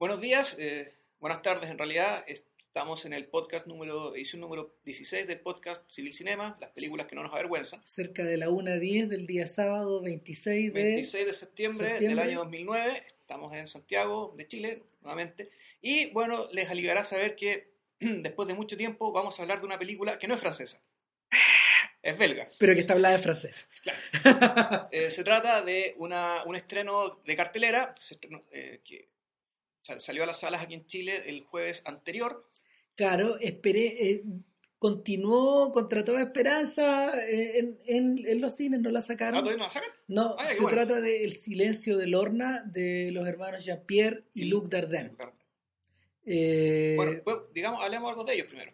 Buenos días, eh, buenas tardes en realidad. Estamos en el podcast número, edición número 16 del podcast Civil Cinema, las películas que no nos avergüenzan. Cerca de la 1.10 del día sábado 26 de, 26 de septiembre, septiembre. del año 2009. Estamos en Santiago, de Chile, nuevamente. Y bueno, les aliviará saber que después de mucho tiempo vamos a hablar de una película que no es francesa. Es belga. Pero que está hablada en francés. Eh, se trata de una, un estreno de cartelera estrenó, eh, que salió a las salas aquí en Chile el jueves anterior. Claro, esperé, eh, continuó contra toda esperanza eh, en, en- en los cines, no la ¿Ah, sacaron. todavía no la sacan? No, Ah, qué se bueno. trata de El silencio de Lorna de los hermanos Jean-Pierre y Luc Dardenne. Eh, Bueno, pues, digamos, hablemos algo de ellos primero.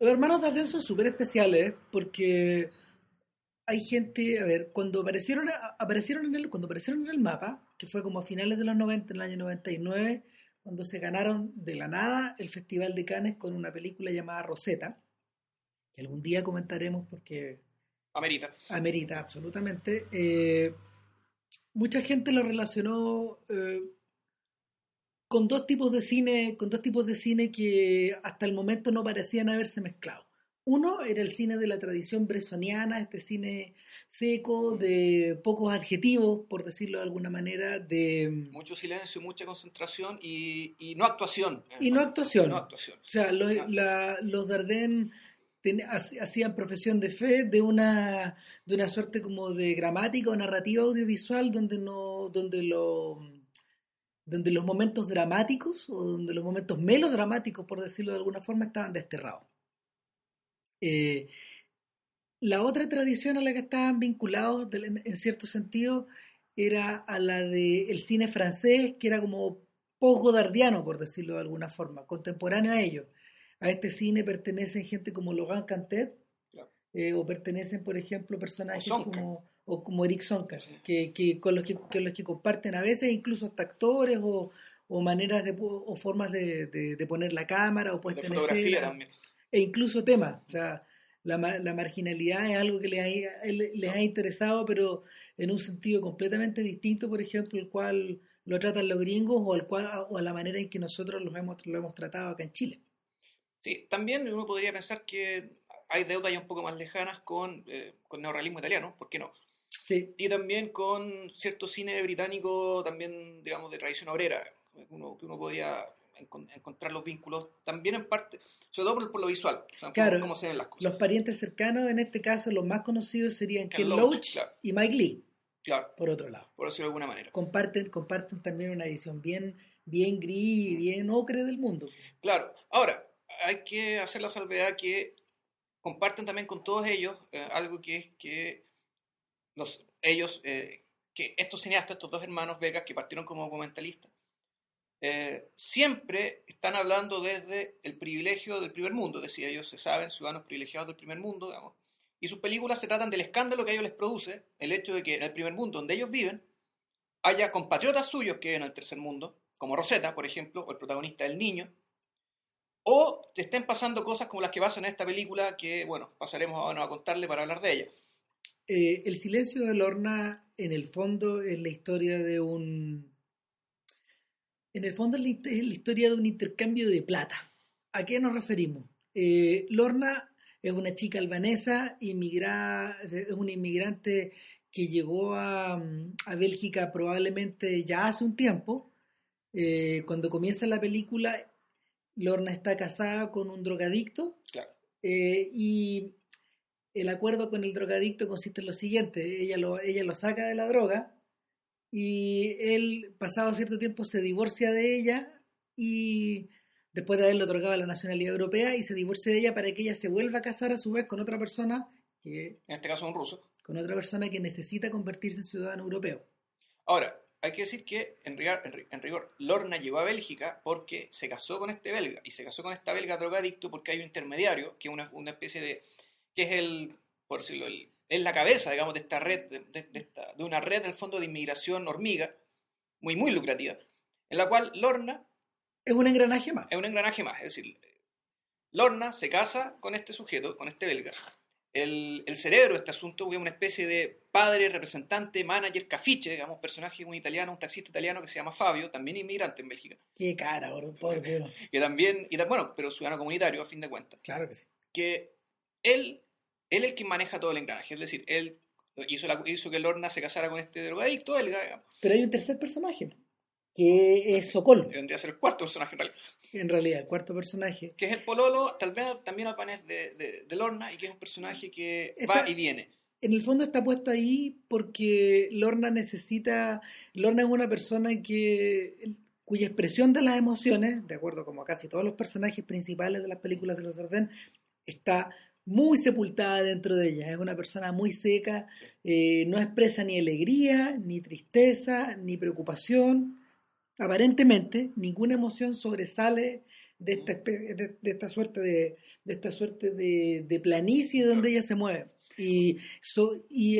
Los hermanos Dardenne son súper especiales porque hay gente, a ver, cuando aparecieron, aparecieron en el, cuando aparecieron en el mapa, que fue como a finales de los 90, en el año 99, cuando se ganaron de la nada el Festival de Cannes con una película llamada Rosetta, que algún día comentaremos porque Amerita. amerita absolutamente. eh, mucha gente lo relacionó eh, con dos tipos de cine, con dos tipos de cine que hasta el momento no parecían haberse mezclado. Uno era el cine de la tradición bresoniana, este cine seco, de pocos adjetivos, por decirlo de alguna manera, de Mucho silencio, mucha concentración y, y no actuación. y no actuación. No actuación. O sea, lo- No. la- los Dardenne ten- hacían profesión de fe de una, de una suerte como de gramática o narrativa audiovisual donde no, donde lo, donde los momentos dramáticos o donde los momentos melodramáticos, por decirlo de alguna forma, estaban desterrados. Eh, la otra tradición a la que estaban vinculados, en, cierto sentido, era a la del cine francés, que era como post-godardiano, por decirlo de alguna forma, contemporáneo a ellos. A este cine pertenecen gente como Laurent Cantet, Claro. eh, o pertenecen, por ejemplo, personajes O como, o como Eric Sonka, Sí. que, que con los que, con los que comparten a veces incluso hasta actores o, o maneras de, o formas de, de- de poner la cámara o De puesta en fotografía escena también. E incluso temas. O sea, la, la marginalidad es algo que les ha, le- les ha interesado, pero en un sentido completamente distinto, por ejemplo, el cual lo tratan los gringos o, el cual, o a la manera en que nosotros los hemos, lo hemos tratado acá en Chile. Sí, también uno podría pensar que hay deudas ya un poco más lejanas con, eh, con neorrealismo italiano, ¿por qué no? Sí, Y también con cierto cine británico, también, digamos, de tradición obrera, que uno, que uno podría encon- encontrar los vínculos, también en parte, sobre todo por, por lo visual, o sea, por Claro. cómo se ven las cosas. los parientes cercanos, en este caso, los más conocidos serían Ken Ken Loach, Loach claro. y Mike Lee, Claro, por otro lado. por decirlo de alguna manera. Comparten, comparten también una visión bien, bien gris y bien ocre del mundo. Claro, ahora, hay que hacer la salvedad que comparten también con todos ellos eh, algo que es que los, ellos, eh, que estos cineastas, estos dos hermanos Vegas que partieron como documentalistas, eh, siempre están hablando desde el privilegio del primer mundo, es decir, ellos se saben ciudadanos privilegiados del primer mundo, digamos, y sus películas se tratan del escándalo que a ellos les produce el hecho de que en el primer mundo donde ellos viven haya compatriotas suyos que en el tercer mundo, como Rosetta, por ejemplo, o el protagonista del niño, o te estén pasando cosas como las que pasan en esta película que, bueno, pasaremos a contarle para hablar de ella. Eh, el silencio de Lorna, en el fondo, es la historia de un. En el fondo, es la, historia de un intercambio de plata. ¿A qué nos referimos? Eh, Lorna es una chica albanesa, inmigra, es una inmigrante que llegó a, a Bélgica probablemente ya hace un tiempo. Eh, cuando comienza la película, Lorna está casada con un drogadicto Claro. eh, y el acuerdo con el drogadicto consiste en lo siguiente, ella lo, ella lo saca de la droga y él, pasado cierto tiempo, se divorcia de ella y después de haberle otorgado la nacionalidad europea y se divorcia de ella para que ella se vuelva a casar a su vez con otra persona que, En este caso un ruso. con otra persona que necesita convertirse en ciudadano europeo. Ahora, hay que decir que en rigor, en ri- en rigor, Lorna llegó a Bélgica porque se casó con este belga y se casó con esta belga drogadicto porque hay un intermediario que es una, una especie de que es el por decirlo el- es la cabeza digamos de esta red de, de- de esta- de una red en el fondo de inmigración hormiga muy muy lucrativa en la cual Lorna Es un engranaje más. es un engranaje más. Es decir, Lorna se casa con este sujeto, con este belga, el, el cerebro de este asunto es una especie de padre, representante, manager, cafiche, digamos, personaje un italiano, un taxista italiano que se llama Fabio, también inmigrante en Bélgica. Qué cara, bro, por Dios. que también, y, bueno, pero ciudadano comunitario a fin de cuentas. Claro que sí. Que él, él es el que maneja todo el engranaje, es decir, él hizo, la, hizo que Lorna se casara con este drogadicto, él, digamos. Pero hay un tercer personaje, que es Sokol. Vendría a ser el cuarto personaje en realidad. En realidad, el cuarto personaje. Que es el pololo, tal vez también al de, de, de, Lorna, y que es un personaje que va y viene. En el fondo está puesto ahí porque Lorna necesita. Lorna es una persona que cuya expresión de las emociones, de acuerdo como casi todos los personajes principales de las películas de los Dardenne, está muy sepultada dentro de ella. Es una persona muy seca, eh, no expresa ni alegría, ni tristeza, ni preocupación aparentemente ninguna emoción sobresale de esta, de, esta suerte de, de esta suerte de, de planicie donde ella se mueve. Y, y,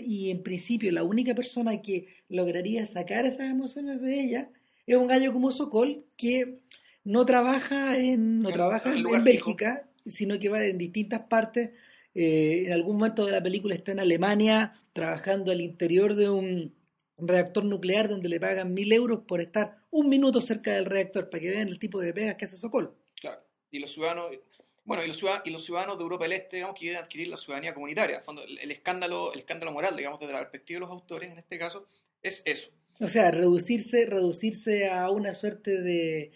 y, en principio la única persona que lograría sacar esas emociones de ella es un gallo como Sokol que no trabaja en, no trabaja en, Bélgica, sino que va en distintas partes. Eh, en algún momento de la película está en Alemania trabajando al interior de un, un reactor nuclear donde le pagan mil euros por estar un minuto cerca del reactor, para que vean el tipo de pegas que hace Sokol. Claro, y los ciudadanos, bueno, y los, ciudadanos, y los ciudadanos de Europa del Este, digamos, quieren adquirir la ciudadanía comunitaria. fondo, el, escándalo, el escándalo moral, digamos, desde la perspectiva de los autores, en este caso, es eso. O sea, reducirse, reducirse a una suerte de,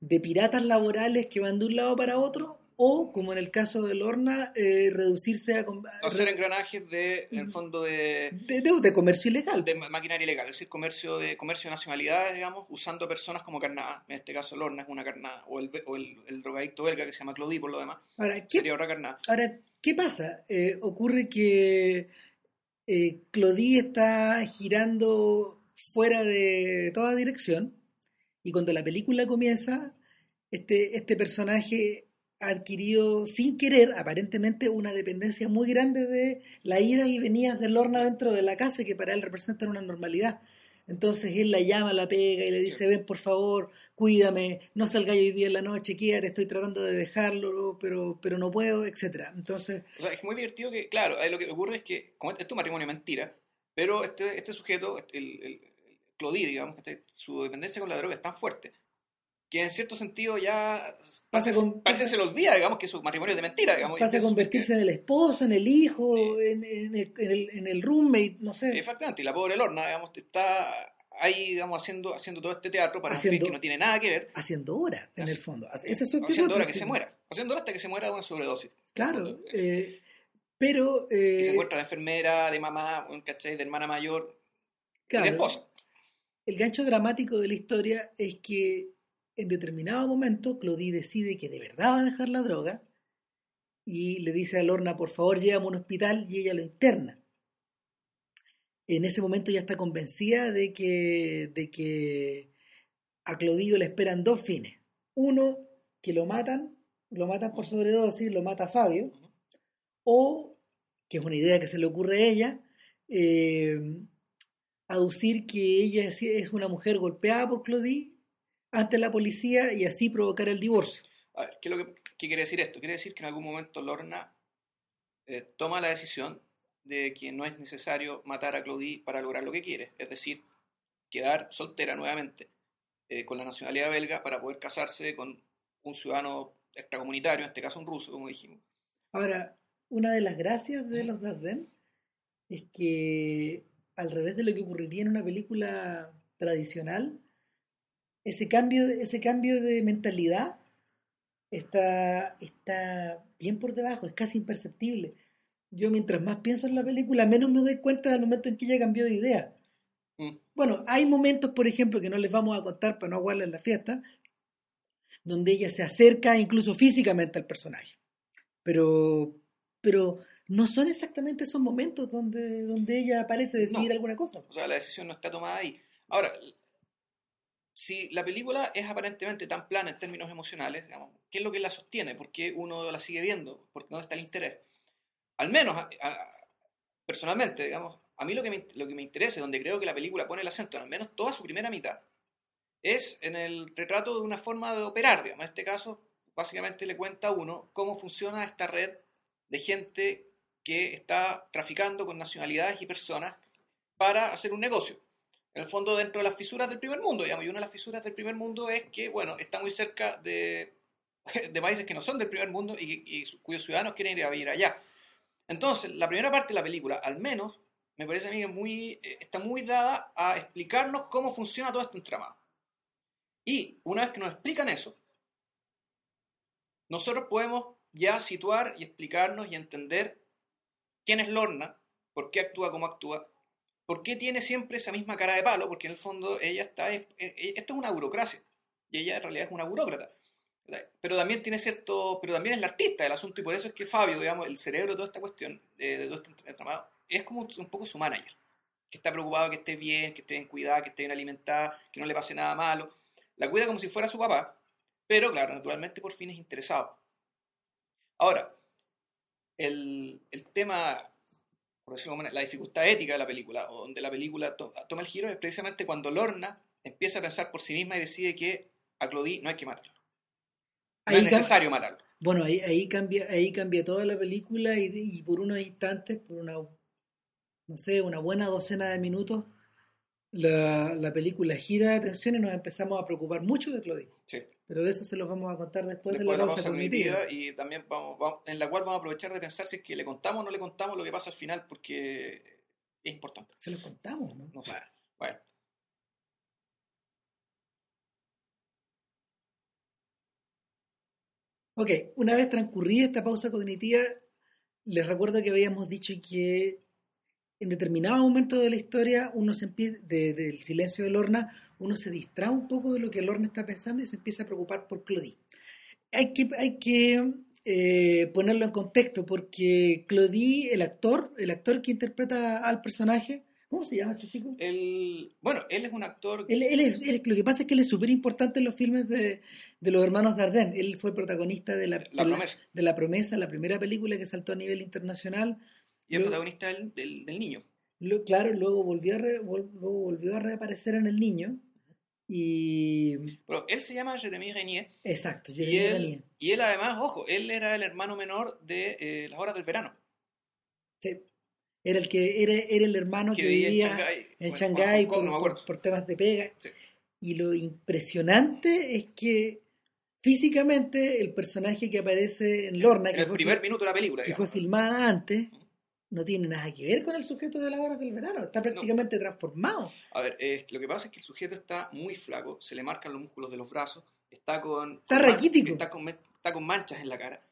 de piratas laborales que van de un lado para otro o, como en el caso de Lorna, eh, reducirse a... Hacer engranajes de, en el fondo de, de, comercio ilegal. De maquinaria ilegal, es decir, comercio de comercio de nacionalidades, digamos, usando personas como carnada. En este caso, Lorna es una carnada, o el, o el, drogadicto belga que se llama Claudie, por lo demás, ahora, ¿qué, sería otra carnada. Ahora, ¿qué pasa? Eh, ocurre que eh, Claudie está girando fuera de toda dirección y cuando la película comienza, este, este personaje adquirido sin querer, aparentemente, una dependencia muy grande de la ida y venidas de Lorna dentro de la casa, que para él representan una normalidad. Entonces él la llama, la pega y le dice, ven por favor, cuídame, no salga hoy día en la noche, quédate, estoy tratando de dejarlo, pero, pero no puedo, etcétera Entonces... O sea, es muy divertido que, claro, lo que ocurre es que, como este es tu matrimonio mentira, pero este, este sujeto, el, el, Clodí, digamos, este, su dependencia con la droga es tan fuerte que en cierto sentido ya parece, parece que se lo olvida, digamos, que su matrimonio es de mentira, digamos. Pasa a convertirse en el esposo, en el hijo, en, en, el, en, el, en, el, roommate, no sé. Exactamente, y la pobre Lorna, digamos, está ahí, digamos, haciendo, haciendo todo este teatro para haciendo, un fin que no tiene nada que ver. Haciendo horas, en el fondo. Ese es haciendo horas que se muera. Haciendo horas hasta que se muera de una sobredosis. Claro, eh, pero... Eh, y se encuentra de enfermera, de mamá, ¿cachai? De hermana mayor, claro, de esposa. El gancho dramático de la historia es que en determinado momento, Claudie decide que de verdad va a dejar la droga y le dice a Lorna, por favor, llévame a un hospital y ella lo interna. En ese momento ya está convencida de que, de que a Claudio le esperan dos fines. Uno, que lo matan, lo matan por sobredosis, lo mata Fabio, o, que es una idea que se le ocurre a ella, eh, aducir que ella es una mujer golpeada por Claudie ante la policía y así provocar el divorcio. A ver, ¿qué, es lo que, quiere decir esto? Quiere decir que en algún momento Lorna eh, toma la decisión de que no es necesario matar a Claudie para lograr lo que quiere, es decir, quedar soltera nuevamente eh, con la nacionalidad belga para poder casarse con un ciudadano extracomunitario, en este caso un ruso, como dijimos. Ahora, una de las gracias de los Darden es que, al revés de lo que ocurriría en una película tradicional, ese cambio, ese cambio de mentalidad está, está bien por debajo, es casi imperceptible. Yo mientras más pienso en la película, menos me doy cuenta del momento en que ella cambió de idea. Mm. Bueno, hay momentos, por ejemplo, que no les vamos a contar para no aguarles la fiesta, donde ella se acerca incluso físicamente al personaje. Pero, pero no son exactamente esos momentos donde, donde ella parece decidir alguna cosa. O sea, la decisión no está tomada ahí. Ahora, si la película es aparentemente tan plana en términos emocionales, ¿qué es lo que la sostiene? ¿Por qué uno la sigue viendo? ¿Por qué no está el interés? Al menos, personalmente, digamos, a mí lo que, me, lo que me interesa, donde creo que la película pone el acento, al menos toda su primera mitad, es en el retrato de una forma de operar, digamos. En este caso, básicamente le cuenta a uno cómo funciona esta red de gente que está traficando con nacionalidades y personas para hacer un negocio. En el fondo, dentro de las fisuras del primer mundo, digamos, y una de las fisuras del primer mundo es que, bueno, está muy cerca de, países que no son del primer mundo y, y cuyos ciudadanos quieren ir a vivir allá. Entonces, la primera parte de la película, al menos, me parece a mí que eh, está muy dada a explicarnos cómo funciona todo este entramado. Y una vez que nos explican eso, nosotros podemos ya situar y explicarnos y entender quién es Lorna, por qué actúa como actúa, por qué tiene siempre esa misma cara de palo, porque en el fondo ella está, esto es una burocracia, y ella en realidad es una burócrata. Pero también tiene cierto, pero también es la artista del asunto, y por eso es que Fabio, digamos, el cerebro de toda esta cuestión, de todo este entramado, es como un poco su manager, que está preocupado que esté bien, que esté bien cuidada, que esté bien alimentada, que no le pase nada malo. La cuida como si fuera su papá, pero claro, naturalmente por fines interesados. Ahora, el, el tema, por decirlo la dificultad ética de la película, o donde la película toma el giro, es precisamente cuando Lorna empieza a pensar por sí misma y decide que a Claudie no hay que matarlo. No es necesario matarlo. Bueno, ahí, ahí, cambia, ahí cambia toda la película y, y por unos instantes, por una no sé, una buena docena de minutos, la, la, película gira de atención y nos empezamos a preocupar mucho de Claudia. Sí. Pero de eso se los vamos a contar después, de la pausa cognitiva. Y también vamos, vamos, en la cual vamos a aprovechar de pensar si es que le contamos o no le contamos lo que pasa al final, porque es importante. Se lo contamos, ¿no? No sé. Bueno. Ok, una vez transcurrida esta pausa cognitiva, les recuerdo que habíamos dicho que en determinado momento de la historia, uno se empieza, del silencio de Lorna, uno se distrae un poco de lo que Lorna está pensando y se empieza a preocupar por Claudie. Hay que, hay que eh, ponerlo en contexto, porque Claudie, el actor, el actor que interpreta al personaje, ¿cómo se llama ese chico? El, bueno, él es un actor... Él, él es, lo que pasa es que él es súper importante en los filmes de, de, los hermanos Dardenne. Él fue el protagonista de la, de la Promesa, la primera película que saltó a nivel internacional y el protagonista del, del, niño. claro, luego volvió, a luego volvió a reaparecer en el niño. Y. Pero él se llama Jeremy Renier. Exacto, Jeremy y él, Y él, además, ojo, él era el hermano menor de eh, las horas del verano. Sí. Era el que era, era el hermano que, vivía en Shanghái por, por, temas de pega. Sí. Y lo impresionante es que físicamente el personaje que aparece en Lorna, en que el fue, primer minuto de la película, que fue filmada antes, no tiene nada que ver con el sujeto de las horas del verano, está prácticamente transformado. A ver, eh, lo que pasa es que el sujeto está muy flaco, se le marcan los músculos de los brazos, está con... Está raquítico. Está con, está con manchas en la cara.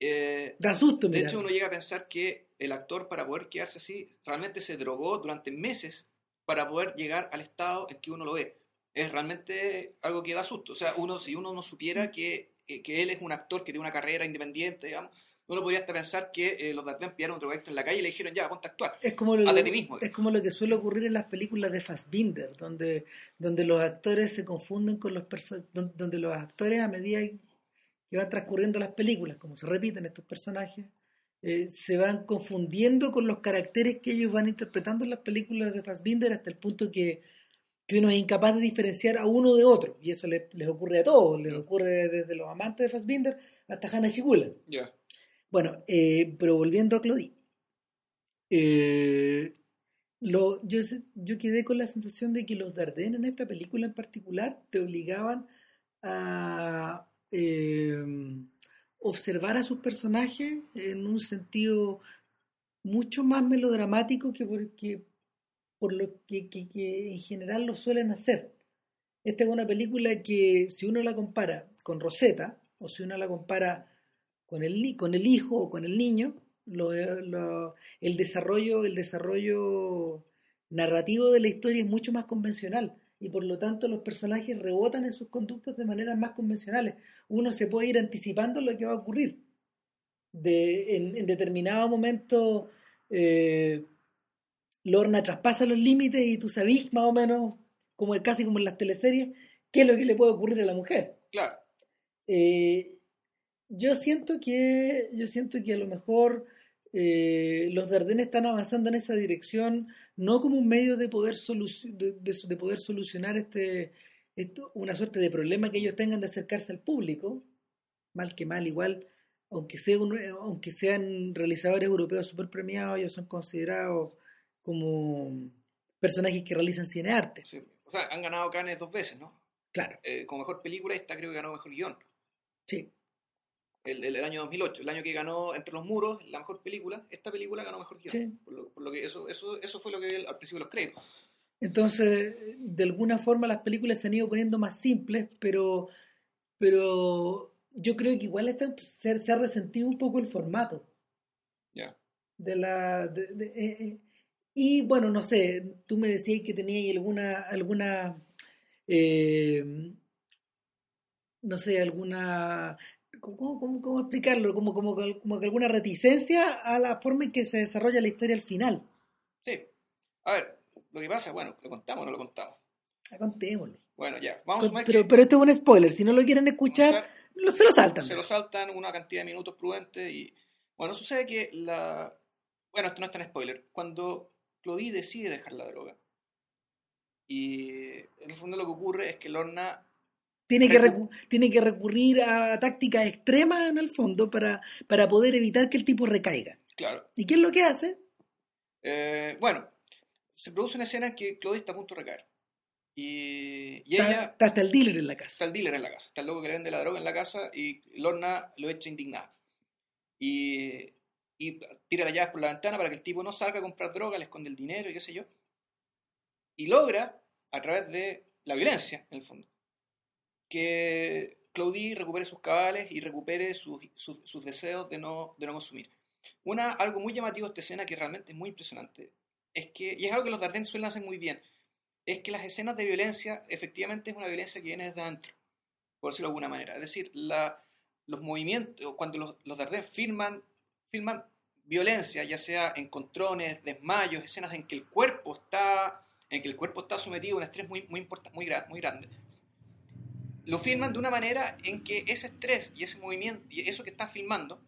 Eh, da susto, De hecho, uno llega a pensar que el actor, para poder quedarse así, realmente se drogó durante meses para poder llegar al estado en que uno lo ve. Es realmente algo que da susto. O sea, uno, si uno no supiera que, eh, que él es un actor que tiene una carrera independiente, digamos, uno podría hasta pensar que eh, los Darden pillaron otro drogadicto en la calle y le dijeron, ya, ponte a actuar. Es como, lo, ti mismo. es como lo que suele ocurrir en las películas de Fassbinder, donde, donde los actores se confunden con los personajes, donde los actores a medida que van transcurriendo las películas, como se repiten estos personajes, eh, se van confundiendo con los caracteres que ellos van interpretando en las películas de Fassbinder hasta el punto que, que uno es incapaz de diferenciar a uno de otro. Y eso les, ocurre a todos, les ocurre desde los amantes de Fassbinder hasta Hannah Shigula. Ya. Bueno, eh, pero volviendo a Claudie. Eh, yo, quedé con la sensación de que los Dardenne en esta película en particular te obligaban a eh, observar a sus personajes en un sentido mucho más melodramático que, porque, por lo que, que, en general lo suelen hacer. Esta es una película que si uno la compara con Rosetta o si uno la compara con el, con el hijo o con el niño, el, desarrollo, el desarrollo narrativo de la historia es mucho más convencional y por lo tanto los personajes rebotan en sus conductas de maneras más convencionales. Uno se puede ir anticipando lo que va a ocurrir. De, en, determinado momento, eh, Lorna traspasa los límites y tú sabes más o menos, como casi como en las teleseries, qué es lo que le puede ocurrir a la mujer. Claro. Eh, yo siento que, yo siento que a lo mejor eh, los Dardenes están avanzando en esa dirección, no como un medio de poder, de, poder solucionar este, una suerte de problema que ellos tengan de acercarse al público, mal que mal, igual aunque, sea un- aunque sean realizadores europeos super premiados, ellos son considerados como personajes que realizan cinearte. Sí. O sea, han ganado Cannes dos veces, ¿no? Claro, Eh, como mejor película, esta creo que ganó mejor guion. sí. El, el, el año 2008, el año que ganó Entre los Muros, la mejor película, esta película ganó mejor guion. Sí. Por, lo, por lo que eso, eso, eso fue lo que vi al principio de los créditos. Entonces, de alguna forma las películas se han ido poniendo más simples, pero, pero yo creo que igual está- se, se ha resentido un poco el formato Ya. de la de- de- eh, eh, y bueno no sé tú me decías que tenías alguna alguna eh, no sé alguna ¿cómo, cómo- cómo explicarlo? Como, como, que- como que alguna reticencia a la forma en que se desarrolla la historia al final. Sí. A ver, lo que pasa, bueno, ¿lo contamos o no lo contamos? Ah, Contémoslo. Bueno, ya, vamos a Con- pero, que pero esto es un spoiler, si no lo quieren escuchar, lo- se lo saltan. se lo saltan una cantidad de minutos prudentes y bueno, sucede que la bueno, esto no es tan spoiler, cuando Claudie decide dejar la droga y en el fondo lo que ocurre es que Lorna Tiene que, tiene que recurrir a tácticas extremas en el fondo para, para poder evitar que el tipo recaiga. claro, ¿Y qué es lo que hace? eh, bueno, se produce una escena en que Claudie está a punto de recaer y, y Está, ella está hasta el dealer en la casa. está el dealer en la casa, está el loco que le vende la droga en la casa y Lorna lo echa indignada. Y, y tira las llaves por la ventana para que el tipo no salga a comprar droga, le esconde el dinero y qué sé yo. Y logra, a través de la violencia, en el fondo, que Claudie recupere sus cabales y recupere sus, sus, deseos de no, de no consumir. Una, algo muy llamativo de esta escena que realmente es muy impresionante, es que, y es algo que los Dardenne suelen hacer muy bien, es que las escenas de violencia efectivamente es una violencia que viene desde adentro, por decirlo de alguna manera. Es decir, la, los movimientos, cuando los, los Dardenne filman, filman violencia, ya sea encontrones, desmayos, escenas en que el cuerpo está, en que el cuerpo está sometido a un estrés muy, muy, muy, muy grande, lo filman de una manera en que ese estrés y ese movimiento y eso que están filmando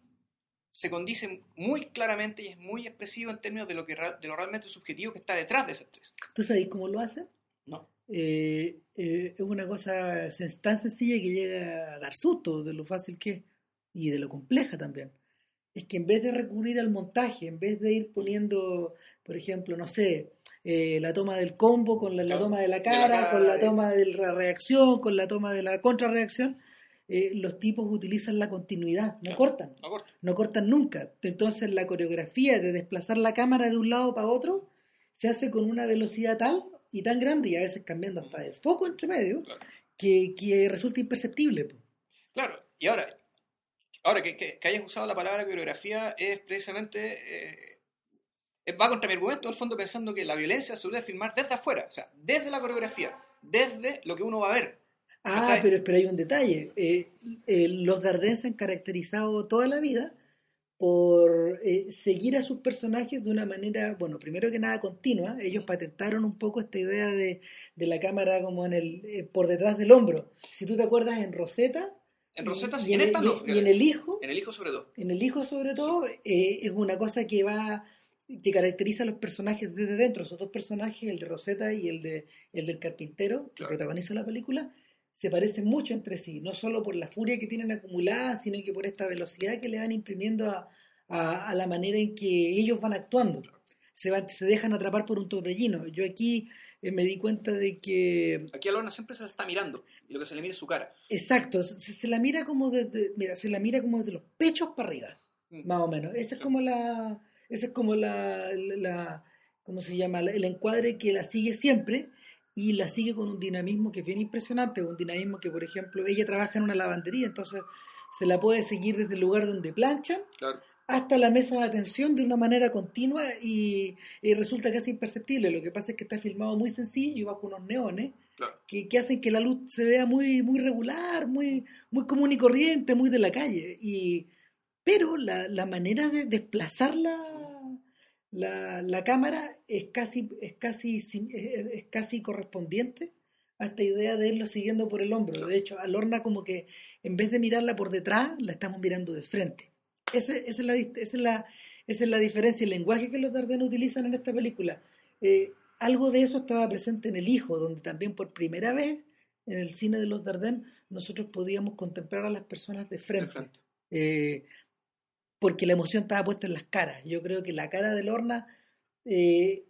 se condice muy claramente y es muy expresivo en términos de lo, que, de lo realmente subjetivo que está detrás de ese estrés. ¿Tú sabes cómo lo hacen? No. Eh, eh, es una cosa tan sencilla que llega a dar susto de lo fácil que es y de lo compleja también. Es que en vez de recurrir al montaje, en vez de ir poniendo, por ejemplo, no sé, eh, la toma del combo con la, toma de la de la cara, con la toma de la reacción, con la toma de la contrarreacción, eh, los tipos utilizan la continuidad, no Claro. cortan No corta. no cortan nunca. Entonces la coreografía de desplazar la cámara de un lado para otro se hace con una velocidad tal y tan grande y a veces cambiando hasta el foco entre medio Claro. que, que resulta imperceptible. Claro, y ahora, ahora que, que- que hayas usado la palabra coreografía es precisamente, eh, va contra mi argumento, en el fondo pensando que la violencia se debe filmar desde afuera, o sea, desde la coreografía, desde lo que uno va a ver. Ah, pero, pero hay un detalle. Eh, eh, los Dardenne se han caracterizado toda la vida por eh, seguir a sus personajes de una manera, bueno, primero que nada continua. Ellos patentaron un poco esta idea de, de la cámara como en el eh, por detrás del hombro. Si tú te acuerdas en Rosetta En Rosetta y, sí, y en en, esta y- no, y en el hijo, En el hijo sobre todo. en el hijo sobre todo, eh, es una cosa que va que caracteriza a los personajes desde dentro. Esos dos personajes, el de Rosetta y el de el del carpintero, que Claro. protagoniza la película, se parecen mucho entre sí, no solo por la furia que tienen acumulada, sino que por esta velocidad que le van imprimiendo a, a- a la manera en que ellos van actuando. Se, van- se dejan atrapar por un torbellino. Yo aquí eh, me di cuenta de que Aquí a Lorna siempre se la está mirando y lo que se le mira es su cara. Exacto, se, se la mira como desde, mira, se la mira como desde los pechos para arriba, Mm. más o menos. Esa es como la, esa es como la, la, ¿cómo se llama? La- El encuadre que la sigue siempre y la sigue con un dinamismo que es bien impresionante, un dinamismo que, por ejemplo, ella trabaja en una lavandería, entonces se la puede seguir desde el lugar donde planchan Claro. hasta la mesa de atención de una manera continua y, y resulta casi imperceptible. Lo que pasa es que está filmado muy sencillo y con unos neones Claro. que, que hacen que la luz se vea muy, muy regular, muy, muy común y corriente, muy de la calle. Y, pero la, la manera de desplazar la, la, la cámara es casi, es, casi, es, casi correspondiente a esta idea de irlo siguiendo por el hombro. De hecho, a Lorna como que en vez de mirarla por detrás, la estamos mirando de frente. Esa, es la, esa, es la, esa es la diferencia, el lenguaje que los Dardenne utilizan en esta película. Eh, algo de eso estaba presente en El Hijo, donde también por primera vez en el cine de los Dardenne nosotros podíamos contemplar a las personas de frente. De frente. Eh, porque la emoción estaba puesta en las caras. Yo creo que la cara de Lorna, eh,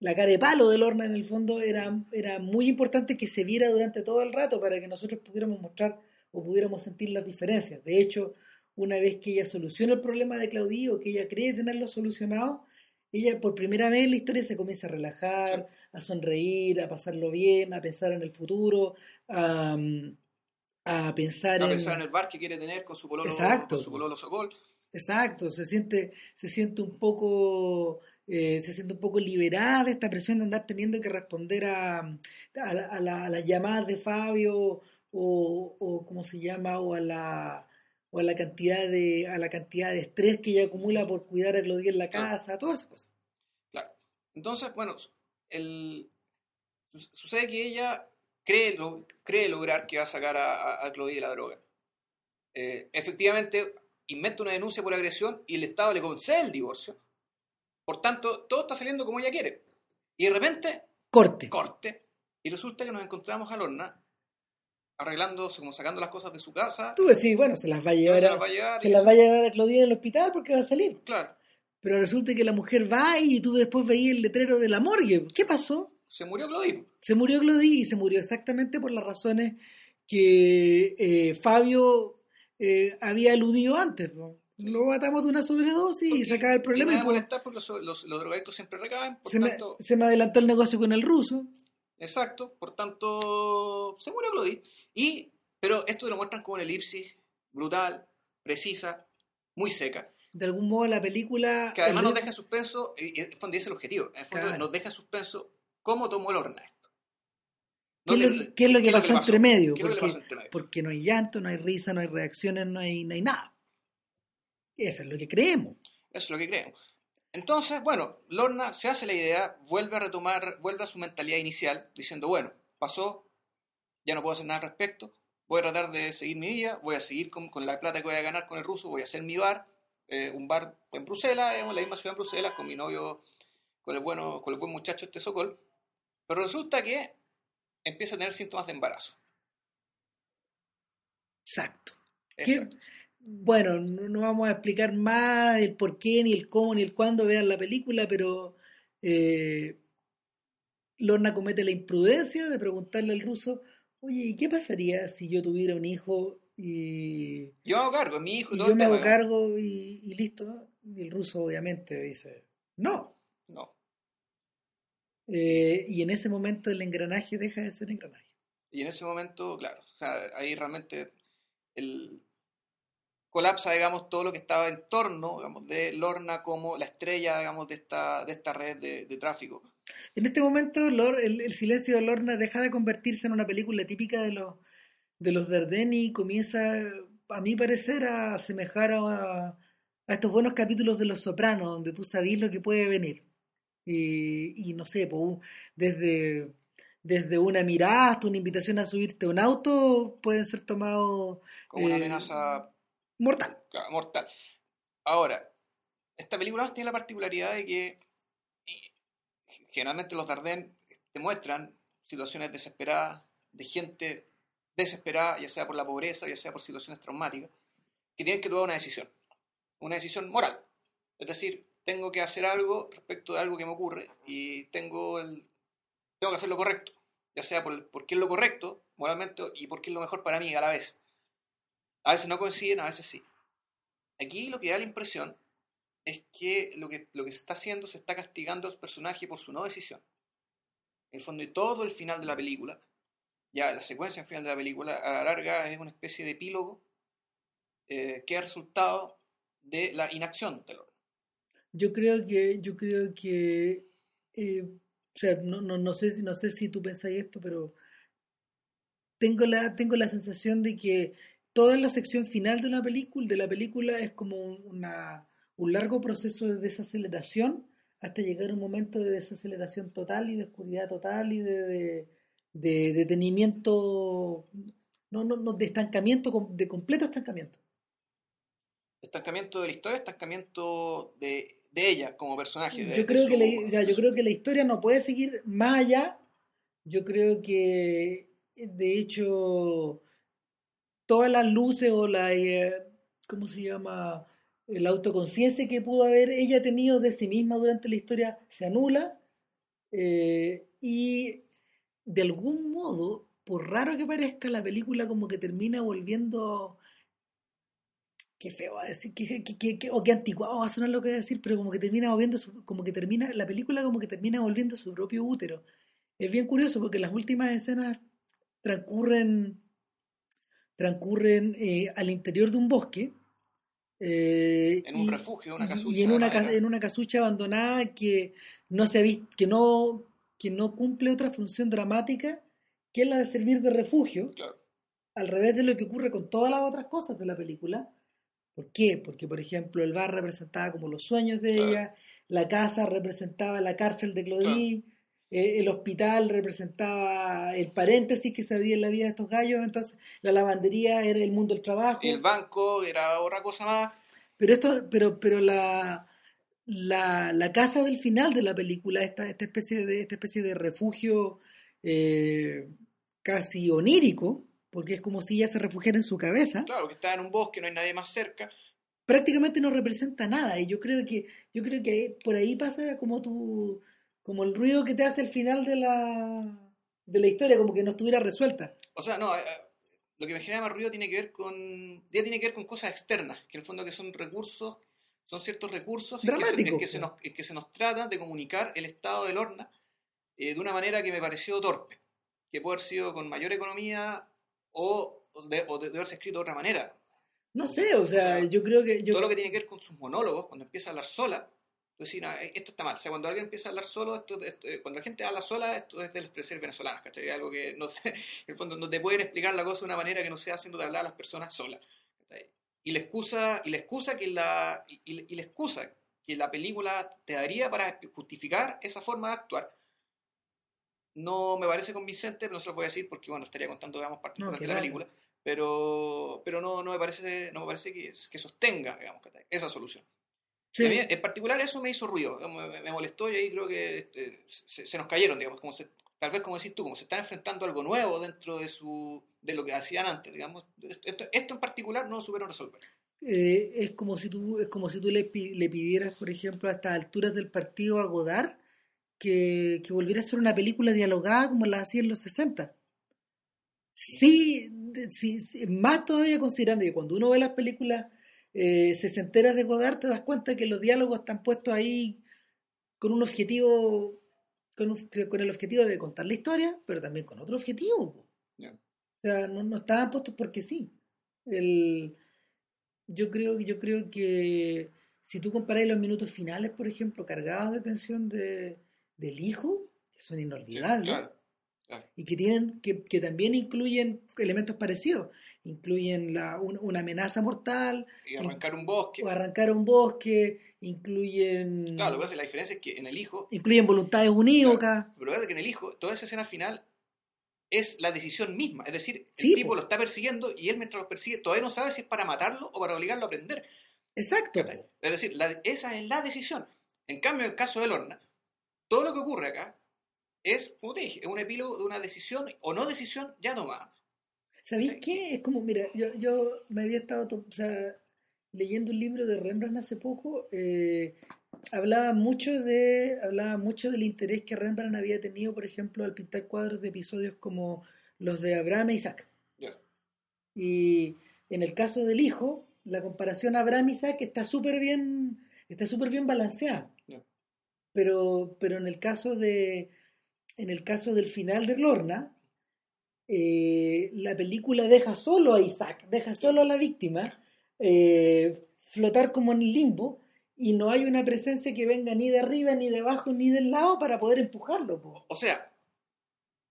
la cara de palo de Lorna en el fondo era, era muy importante que se viera durante todo el rato para que nosotros pudiéramos mostrar o pudiéramos sentir las diferencias. De hecho, una vez que ella soluciona el problema de Claudio, que ella cree tenerlo solucionado, ella por primera vez en la historia se comienza a relajar, a sonreír, a pasarlo bien, a pensar en el futuro, a, a pensar a en... pensar en el bar que quiere tener con su pololo, Exacto. con su pololo Sokol. Exacto, se siente, se siente un poco, eh, se siente un poco liberada de esta presión de andar teniendo que responder a, a, a la- a las llamadas de Fabio o, o cómo se llama, o a la o a la cantidad de, a la cantidad de estrés que ella acumula por cuidar a Claudia en la Claro. casa, todas esas cosas. Claro. Entonces, bueno, el, su- sucede que ella cree, lo- cree lograr que va a sacar a, a, a Claudia de la droga. Eh, efectivamente, inventa una denuncia por agresión y el Estado le concede el divorcio. Por tanto, todo está saliendo como ella quiere. Y de repente, Corte. corte, y resulta que nos encontramos a Lorna arreglándose, como sacando las cosas de su casa. Tú decís, bueno, se las va a llevar, se a, las va a llevar se las va a llevar a Claudia en el hospital porque va a salir. Claro, Pero resulta que la mujer va y tú después veías el letrero de la morgue. ¿Qué pasó? Se murió Claudia. Se murió Glody y se murió exactamente por las razones que eh, Fabio eh, había aludido antes. ¿no? Lo matamos de una sobredosis y se acaba el problema. Y Y pues, molestar porque los, los, los drogadictos siempre recaen, por se, me, tanto... se me adelantó el negocio con el ruso. Exacto, por tanto, se murió Claudie. Y, pero esto te lo muestran como una elipsis brutal, precisa, muy seca, De algún modo la película... que además el- nos deja en suspenso, y y en el fondo ese es el objetivo, en el fondo Claro. nos deja en suspenso cómo tomó Lorna esto. ¿Qué, es lo, que- qué es lo que le pasó entre medio? ¿Qué es lo que le Porque, pasó entre medio? porque no hay llanto, no hay risa, no hay reacciones, no hay, no hay nada. Eso es lo que creemos. Eso es lo que creemos. Entonces, bueno, Lorna se hace la idea, vuelve a retomar, vuelve a su mentalidad inicial, diciendo, bueno, pasó, ya no puedo hacer nada al respecto, voy a tratar de seguir mi vida, voy a seguir con, con la plata que voy a ganar con el ruso, voy a hacer mi bar, eh, un bar en Bruselas, en la misma ciudad en Bruselas, con mi novio, con el, bueno, con el buen muchacho este Sokol, pero resulta que empieza a tener síntomas de embarazo. Exacto. ¿Qué- Exacto. Bueno, no, vamos a explicar más el por qué, ni el cómo, ni el cuándo vean la película, pero eh, Lorna comete la imprudencia de preguntarle al ruso, oye, ¿y qué pasaría si yo tuviera un hijo y, Yo me hago cargo, mi hijo y todo yo me hago cargo y, y listo? Y el ruso obviamente dice, no. No. Eh, y en ese momento el engranaje deja de ser engranaje. Y en ese momento, claro, o sea, ahí realmente el colapsa, digamos, todo lo que estaba en torno, digamos, de Lorna como la estrella, digamos, de esta, de esta red de, de tráfico. En este momento, Lor- el, el silencio de Lorna deja de convertirse en una película típica de los de los Dardenne y comienza, a mi parecer, a asemejar a, a estos buenos capítulos de Los Sopranos, donde tú sabes lo que puede venir. Y, y no sé, desde, desde una mirada hasta una invitación a subirte a un auto pueden ser tomados Como una Eh, amenaza mortal. mortal. Ahora, esta película tiene la particularidad de que generalmente los Dardenne te muestran situaciones desesperadas de gente desesperada, ya sea por la pobreza, ya sea por situaciones traumáticas, que tienen que tomar una decisión, una decisión moral. Es decir, tengo que hacer algo respecto de algo que me ocurre y tengo, el, tengo que hacer lo correcto, ya sea por, porque es lo correcto moralmente y porque es lo mejor para mí a la vez. A veces no coinciden, a veces sí. Aquí lo que da la impresión es que lo que, lo que se está haciendo, se está castigando al personaje por su no decisión. En el fondo, y todo el final de la película, ya la secuencia final de la película, a la larga es una especie de epílogo eh, que es resultado de la inacción de. Yo creo que, yo creo que, eh, o sea, no, no, no sé no sé si tú pensáis esto, pero tengo la, tengo la sensación de que toda la sección final de una película, de la película es como un- una, un largo proceso de desaceleración hasta llegar a un momento de desaceleración total y de oscuridad total y de, de, de detenimiento, no, no, no, de estancamiento, de completo estancamiento. Estancamiento de la historia, estancamiento de, de ella como personaje. de- Yo de creo, que la, o sea, de yo creo que la historia no puede seguir más allá. Yo creo que, de hecho, todas las luces o la, eh, ¿cómo se llama? la autoconciencia que pudo haber ella tenido de sí misma durante la historia se anula eh, y de algún modo, por raro que parezca, la película como que termina volviendo qué feo a decir, qué, o qué anticuado va a sonar lo que voy a decir, pero como que termina volviendo, como que termina, la película como que termina volviendo su propio útero. Es bien curioso porque las últimas escenas transcurren, transcurren eh, al interior de un bosque. Eh, en un refugio, una casucha. Y en una, en una casucha abandonada que no se ha visto, que no, que no cumple otra función dramática que es la de servir de refugio. Al revés de lo que ocurre con todas las otras cosas de la película ¿Por qué? Porque, por ejemplo, el bar representaba como los sueños de ella, la casa representaba la cárcel de Claudine, eh, el hospital representaba el paréntesis que se había en la vida de estos gallos, entonces la lavandería era el mundo del trabajo. El banco era otra cosa más. Pero esto, pero, pero la, la, la casa del final de la película, esta, esta, especie, de, esta especie de refugio eh, casi onírico, porque es como si ella se refugiara en su cabeza. Claro, que está en un bosque, no hay nadie más cerca. Prácticamente no representa nada y yo creo que yo creo que por ahí pasa como tu como el ruido que te hace el final de la de la historia, como que no estuviera resuelta. O sea, no, eh, lo que me genera más ruido tiene que ver con ya tiene que ver con cosas externas, que en el fondo que son recursos, son ciertos recursos en que, se, nos, que se nos trata de comunicar el estado del horno eh, de una manera que me pareció torpe, que puede haber sido con mayor economía o, de, o de, haberse escrito de otra manera. No sé, o sea, yo creo que... Yo... Todo lo que tiene que ver con sus monólogos, cuando empieza a hablar sola, eh, esto está mal. O sea, cuando alguien empieza a hablar solo, esto, eh, cuando la gente habla sola, esto es de los seres venezolanos, ¿cachai? Algo que, no sé, en el fondo, no te pueden explicar la cosa de una manera que no sea haciendo de hablar a las personas solas. Y la excusa, y la excusa que la, y, y, la excusa que la película te daría para justificar esa forma de actuar no me parece convincente, pero no se lo voy a decir porque, bueno, estaría contando, digamos, parte de la película. Pero, pero no, no me parece, no me parece que, que sostenga, digamos, esa solución. en particular eso me hizo ruido, me, molestó y ahí creo que este, se, nos cayeron, digamos, como se, tal vez como decís tú, como se están enfrentando a algo nuevo dentro de su de lo que hacían antes, digamos. Esto, esto en particular no lo supieron resolver. Eh, es como si tú, es como si tú le, le pidieras, por ejemplo, a estas alturas del partido a Godard que, volviera a ser una película dialogada como la hacía en los 60. Sí, sí, más todavía considerando que cuando uno ve las películas eh, se entera de Godard, te das cuenta que los diálogos están puestos ahí con un objetivo, con, con el objetivo de contar la historia, pero también con otro objetivo. O sea, no, no, estaban puestos porque sí. El, yo creo, yo creo que si tú comparas los minutos finales, por ejemplo, cargados de tensión de, del hijo, que son inolvidables. Y que, tienen, que, que, también incluyen elementos parecidos. Incluyen la, una amenaza mortal. Y arrancar un bosque. O arrancar un bosque. Incluyen. Claro, lo que pasa, la diferencia es que en el hijo. Incluyen voluntades unívocas. pero lo que pasa es que en el hijo, toda esa escena final es la decisión misma. Es decir, el tipo lo está persiguiendo y él mientras lo persigue todavía no sabe si es para matarlo o para obligarlo a aprender. Exacto. Es decir, esa es la decisión. En cambio, en el caso de Lorna, todo lo que ocurre acá es, como te dije, es un epílogo de una decisión o no decisión ya tomada. ¿Sabéis qué? Es como, mira, yo, yo me había estado o sea, leyendo un libro de Rembrandt hace poco, eh, hablaba mucho de hablaba mucho del interés que Rembrandt había tenido, por ejemplo, al pintar cuadros de episodios como los de Abraham e Isaac. Y en el caso del hijo, la comparación Abraham e Isaac está súper bien, está súper bien balanceada. Pero, pero en el caso de en el caso del final de Lorna, eh, la película deja solo a Isaac, deja solo a la víctima eh, flotar como en el limbo y no hay una presencia que venga ni de arriba, ni de abajo, ni del lado para poder empujarlo. O sea,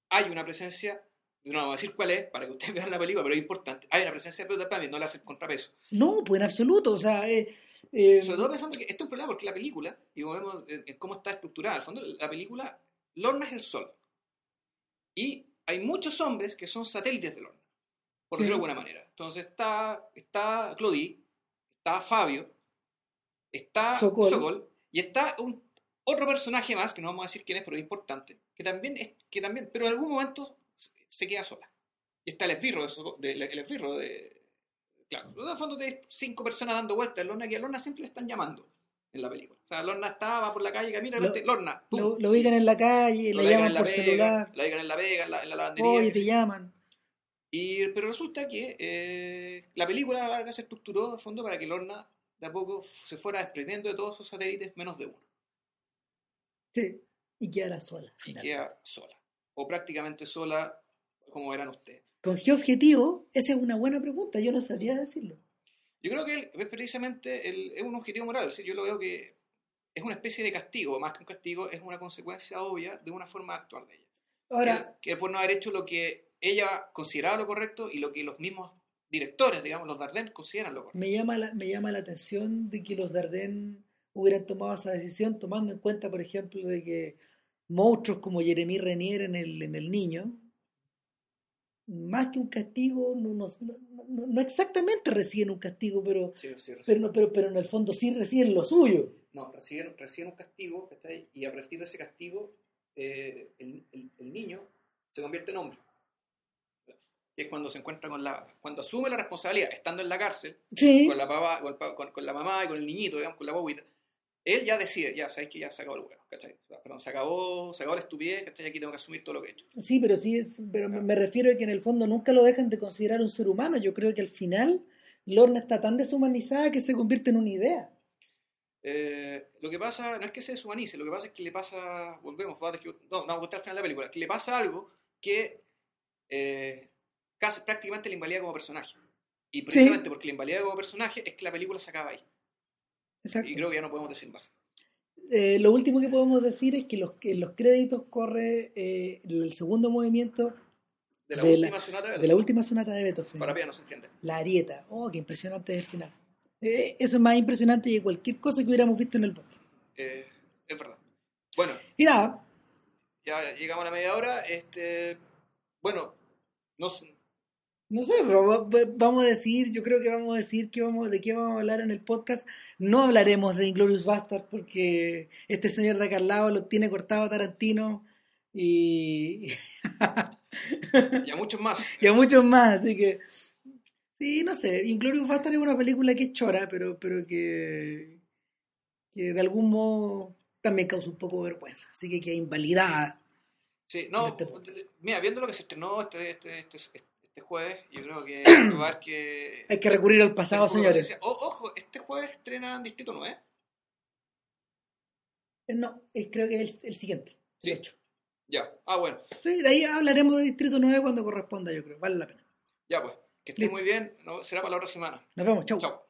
hay una presencia, no vamos a decir cuál es para que ustedes vean la película, pero es importante. Hay una presencia de para mí, no le hace contrapeso. No, pues en absoluto, o sea, eh, eh, Sobre todo pensando que esto es un problema porque la película, y vemos cómo está estructurada, al fondo la película, Lorna es el sol. Y hay muchos hombres que son satélites de Lorna, por decirlo de alguna manera. Entonces está, está Claudie, está Fabio, está Sokol, y está un, otro personaje más, que no vamos a decir quién es, pero es importante, que también, es, que también pero en algún momento se queda sola. Y está el esbirro, de, el esbirro de, Claro, en el fondo tenés cinco personas dando vueltas Lorna que a Lorna siempre le están llamando en la película. O sea, Lorna estaba por la calle, camina, Lo- Lorna, Lo, lo ubican en la calle, lo ubican llaman la por Vega, celular. La ubican en la Vega, en la, en la lavandería. Oye, te llaman. Y, pero resulta que eh, la película Vargas se estructuró de fondo para que Lorna de a poco se fuera desprendiendo de todos sus satélites menos de uno. Sí. Y queda sola. Y queda sola. O prácticamente sola, como verán ustedes. ¿Con qué objetivo? Esa es una buena pregunta, yo no sabría decirlo. Yo creo que él, es precisamente el- es un objetivo moral. decir, yo lo veo que es una especie de castigo, más que un castigo, es una consecuencia obvia de una forma de actuar de ella. Ahora, que, que por no haber hecho lo que ella consideraba lo correcto y lo que los mismos directores, digamos, los Darden, consideran lo correcto. me llama la, me llama la atención de que los Dardenne hubieran tomado esa decisión tomando en cuenta, por ejemplo, de que monstruos como Jeremy Renier en el, en el niño, más que un castigo, no, no, no- no- exactamente reciben un castigo, pero, Sí, sí, pero, no- pero, pero en el fondo sí reciben lo suyo. No, reciben, reciben un castigo, ¿cachai? y a partir de ese castigo, eh, el, el- el niño se convierte en hombre. Y es cuando se encuentra con la. cuando asume la responsabilidad, estando en la cárcel, Sí, con la, papá, con, con- con la mamá y con el niñito, digamos, con la bobita, él ya decide, ya sabes que ya se acabó el huevo, ¿cachai? Perdón, se acabó, se acabó la estupidez, ¿cachai? Aquí tengo que asumir todo lo que he hecho. sí, pero sí, es, pero me, me refiero a que en el fondo nunca lo dejan de considerar un ser humano. Yo creo que al final Lorna está tan deshumanizada que se convierte en una idea. Eh, lo que pasa, no es que se deshumanice, lo que pasa es que le pasa, volvemos, no, no, a contar al final de la película, que le pasa algo que eh, casi prácticamente le invalida como personaje. Y precisamente porque le invalida como personaje es que la película se acaba ahí. Exacto. Y creo que ya no podemos decir más. Eh, lo último que podemos decir es que, los, que los créditos corre eh, el segundo movimiento De la De la- última sonata de de la última sonata de Beethoven, Para piano se entiende. la arieta. Oh, qué impresionante es el final. Eh, eso es más impresionante que cualquier cosa que hubiéramos visto en el bosque. Eh, es verdad. Bueno, Y nada, ya llegamos a la media hora. Este, bueno, no, s- no sé, va- va- vamos a decir, yo creo que vamos a decir que vamos, de qué vamos a hablar en el podcast. No hablaremos de Inglorious Bastards porque este señor de acá al lado lo tiene cortado a Tarantino y, y a muchos más. y a muchos más, así que sí, no sé, Inglorious Bastards es una película que es chora, pero, pero que, que de algún modo también causa un poco de vergüenza, así que queda invalidada. Sí, no, Este- mira, viendo lo que se estrenó este, este, este, este jueves, yo creo que va a haber que... Hay que recurrir al pasado, señores. O- ojo, este jueves estrenan Distrito 9. Eh, No, eh, creo que es el, el siguiente, Sí. 8. Ya, ah, bueno, Sí, de ahí hablaremos de Distrito 9 cuando corresponda, yo creo. Vale la pena. ya pues. Que esté muy bien, no, será para la otra semana. Nos vemos, chau. Chao.